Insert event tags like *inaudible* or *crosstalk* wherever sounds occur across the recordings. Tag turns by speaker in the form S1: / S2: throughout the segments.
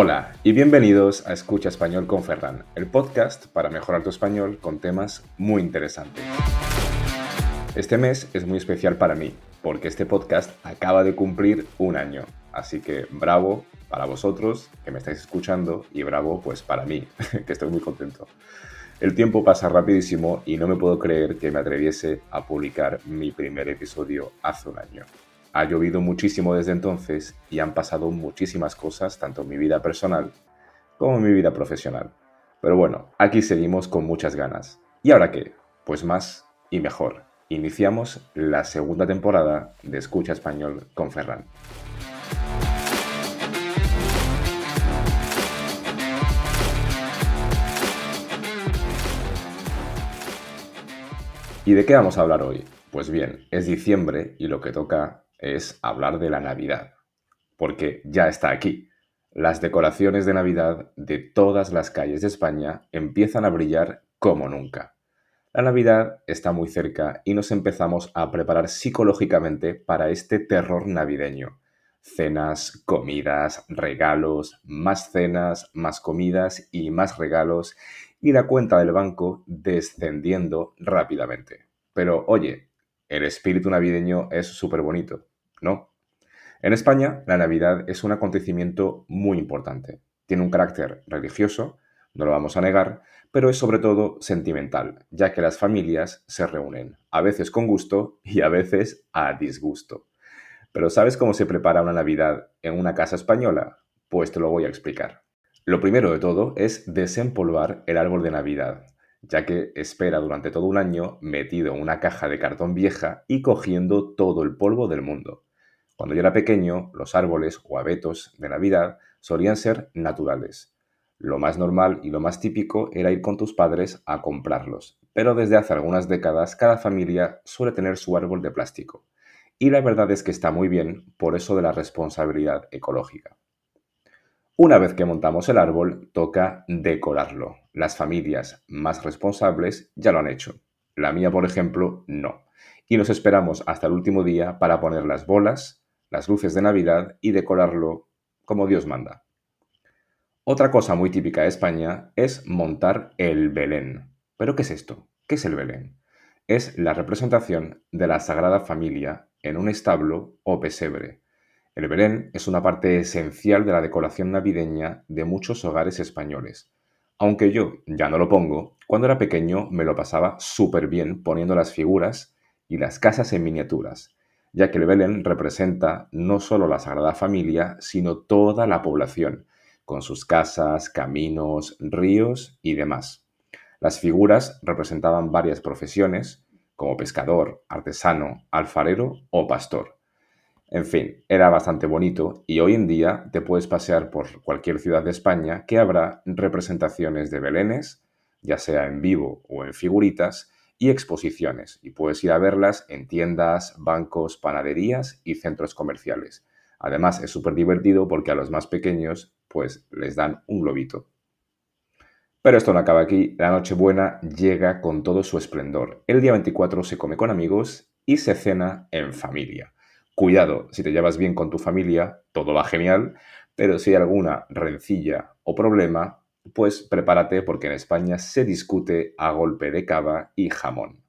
S1: Hola y bienvenidos a Escucha Español con Ferran, el podcast para mejorar tu español con temas muy interesantes. Este mes es muy especial para mí, porque este podcast acaba de cumplir un año, así que bravo para vosotros que me estáis escuchando y bravo pues para mí, *laughs* que estoy muy contento. El tiempo pasa rapidísimo y no me puedo creer que me atreviese a publicar mi primer episodio hace un año. Ha llovido muchísimo desde entonces y han pasado muchísimas cosas, tanto en mi vida personal como en mi vida profesional. Pero bueno, aquí seguimos con muchas ganas. ¿Y ahora qué? Pues más y mejor. Iniciamos la segunda temporada de Escucha Español con Ferran. ¿Y de qué vamos a hablar hoy? Pues bien, es diciembre y lo que toca es hablar de la Navidad, porque ya está aquí. Las decoraciones de Navidad de todas las calles de España empiezan a brillar como nunca. La Navidad está muy cerca y nos empezamos a preparar psicológicamente para este terror navideño. Cenas, comidas, regalos, más cenas, más comidas y más regalos y la cuenta del banco descendiendo rápidamente. Pero oye, el espíritu navideño es súper bonito. ¿no? En España, la Navidad es un acontecimiento muy importante. Tiene un carácter religioso, no lo vamos a negar, pero es sobre todo sentimental, ya que las familias se reúnen, a veces con gusto y a veces a disgusto. Pero ¿sabes cómo se prepara una Navidad en una casa española? Pues te lo voy a explicar. Lo primero de todo es desempolvar el árbol de Navidad, ya que espera durante todo un año metido en una caja de cartón vieja y cogiendo todo el polvo del mundo. Cuando yo era pequeño, los árboles o abetos de Navidad solían ser naturales. Lo más normal y lo más típico era ir con tus padres a comprarlos, pero desde hace algunas décadas cada familia suele tener su árbol de plástico. Y la verdad es que está muy bien por eso de la responsabilidad ecológica. Una vez que montamos el árbol, toca decorarlo. Las familias más responsables ya lo han hecho. La mía, por ejemplo, no. Y nos esperamos hasta el último día para poner las bolas, las luces de Navidad y decorarlo como Dios manda. Otra cosa muy típica de España es montar el Belén. ¿Pero qué es esto? ¿Qué es el Belén? Es la representación de la Sagrada Familia en un establo o pesebre. El Belén es una parte esencial de la decoración navideña de muchos hogares españoles. Aunque yo ya no lo pongo, cuando era pequeño me lo pasaba súper bien poniendo las figuras y las casas en miniaturas ya que el Belén representa no solo la Sagrada Familia, sino toda la población, con sus casas, caminos, ríos y demás. Las figuras representaban varias profesiones, como pescador, artesano, alfarero o pastor. En fin, era bastante bonito y hoy en día te puedes pasear por cualquier ciudad de España que habrá representaciones de belenes, ya sea en vivo o en figuritas, y exposiciones, y puedes ir a verlas en tiendas, bancos, panaderías y centros comerciales. Además, es súper divertido porque a los más pequeños, pues les dan un globito. Pero esto no acaba aquí, la Nochebuena llega con todo su esplendor. El día 24 se come con amigos y se cena en familia. Cuidado, si te llevas bien con tu familia, todo va genial, pero si hay alguna rencilla o problema, pues prepárate porque en España se discute a golpe de cava y jamón.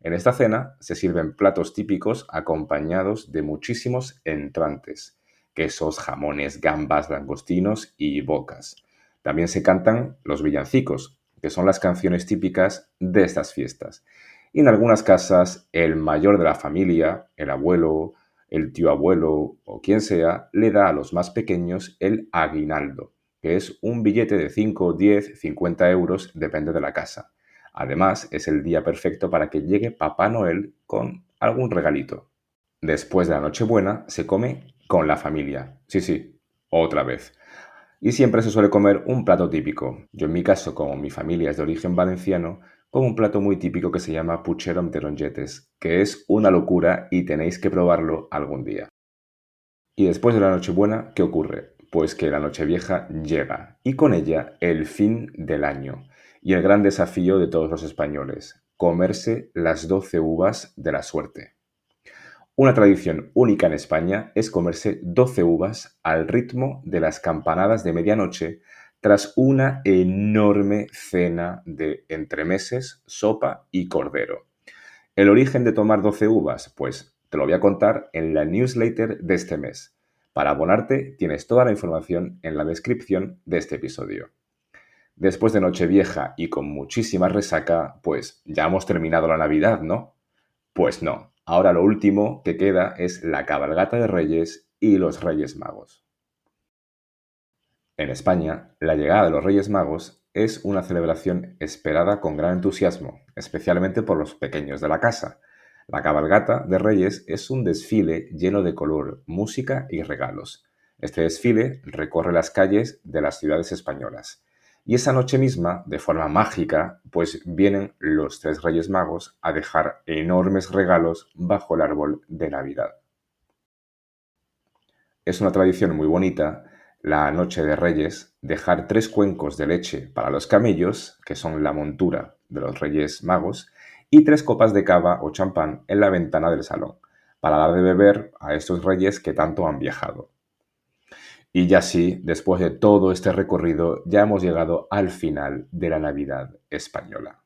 S1: En esta cena se sirven platos típicos acompañados de muchísimos entrantes, quesos, jamones, gambas, langostinos y bocas. También se cantan los villancicos, que son las canciones típicas de estas fiestas. Y en algunas casas, el mayor de la familia, el abuelo, el tío abuelo o quien sea, le da a los más pequeños el aguinaldo, que es un billete de 5, 10, 50 euros, depende de la casa. Además, es el día perfecto para que llegue Papá Noel con algún regalito. Después de la Nochebuena se come con la familia. Sí, sí, otra vez. Y siempre se suele comer un plato típico. Yo en mi caso, como mi familia es de origen valenciano, como un plato muy típico que se llama puchero de que es una locura y tenéis que probarlo algún día. Y después de la Nochebuena, ¿qué ocurre? Pues que la Nochevieja llega y con ella el fin del año y el gran desafío de todos los españoles, comerse las doce uvas de la suerte. Una tradición única en España es comerse 12 uvas al ritmo de las campanadas de medianoche tras una enorme cena de entremeses, sopa y cordero. ¿El origen de tomar 12 uvas? Pues te lo voy a contar en la newsletter de este mes. Para abonarte tienes toda la información en la descripción de este episodio. Después de Nochevieja y con muchísima resaca, pues ya hemos terminado la Navidad, ¿no? Pues no, ahora lo último que queda es la cabalgata de Reyes y los Reyes Magos. En España, la llegada de los Reyes Magos es una celebración esperada con gran entusiasmo, especialmente por los pequeños de la casa. La cabalgata de Reyes es un desfile lleno de color, música y regalos. Este desfile recorre las calles de las ciudades españolas. Y esa noche misma, de forma mágica, pues vienen los tres Reyes Magos a dejar enormes regalos bajo el árbol de Navidad. Es una tradición muy bonita la noche de Reyes, dejar tres cuencos de leche para los camellos, que son la montura de los Reyes Magos, y tres copas de cava o champán en la ventana del salón, para dar de beber a estos reyes que tanto han viajado. Y ya sí, después de todo este recorrido, ya hemos llegado al final de la Navidad española.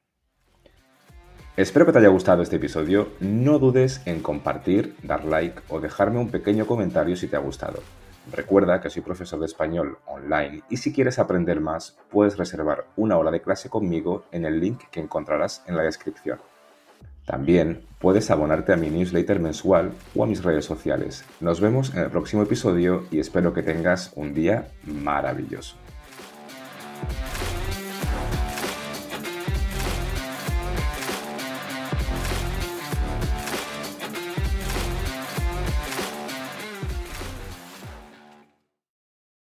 S1: Espero que te haya gustado este episodio. No dudes en compartir, dar like o dejarme un pequeño comentario si te ha gustado. Recuerda que soy profesor de español online y si quieres aprender más puedes reservar una hora de clase conmigo en el link que encontrarás en la descripción. También puedes abonarte a mi newsletter mensual o a mis redes sociales. Nos vemos en el próximo episodio y espero que tengas un día maravilloso.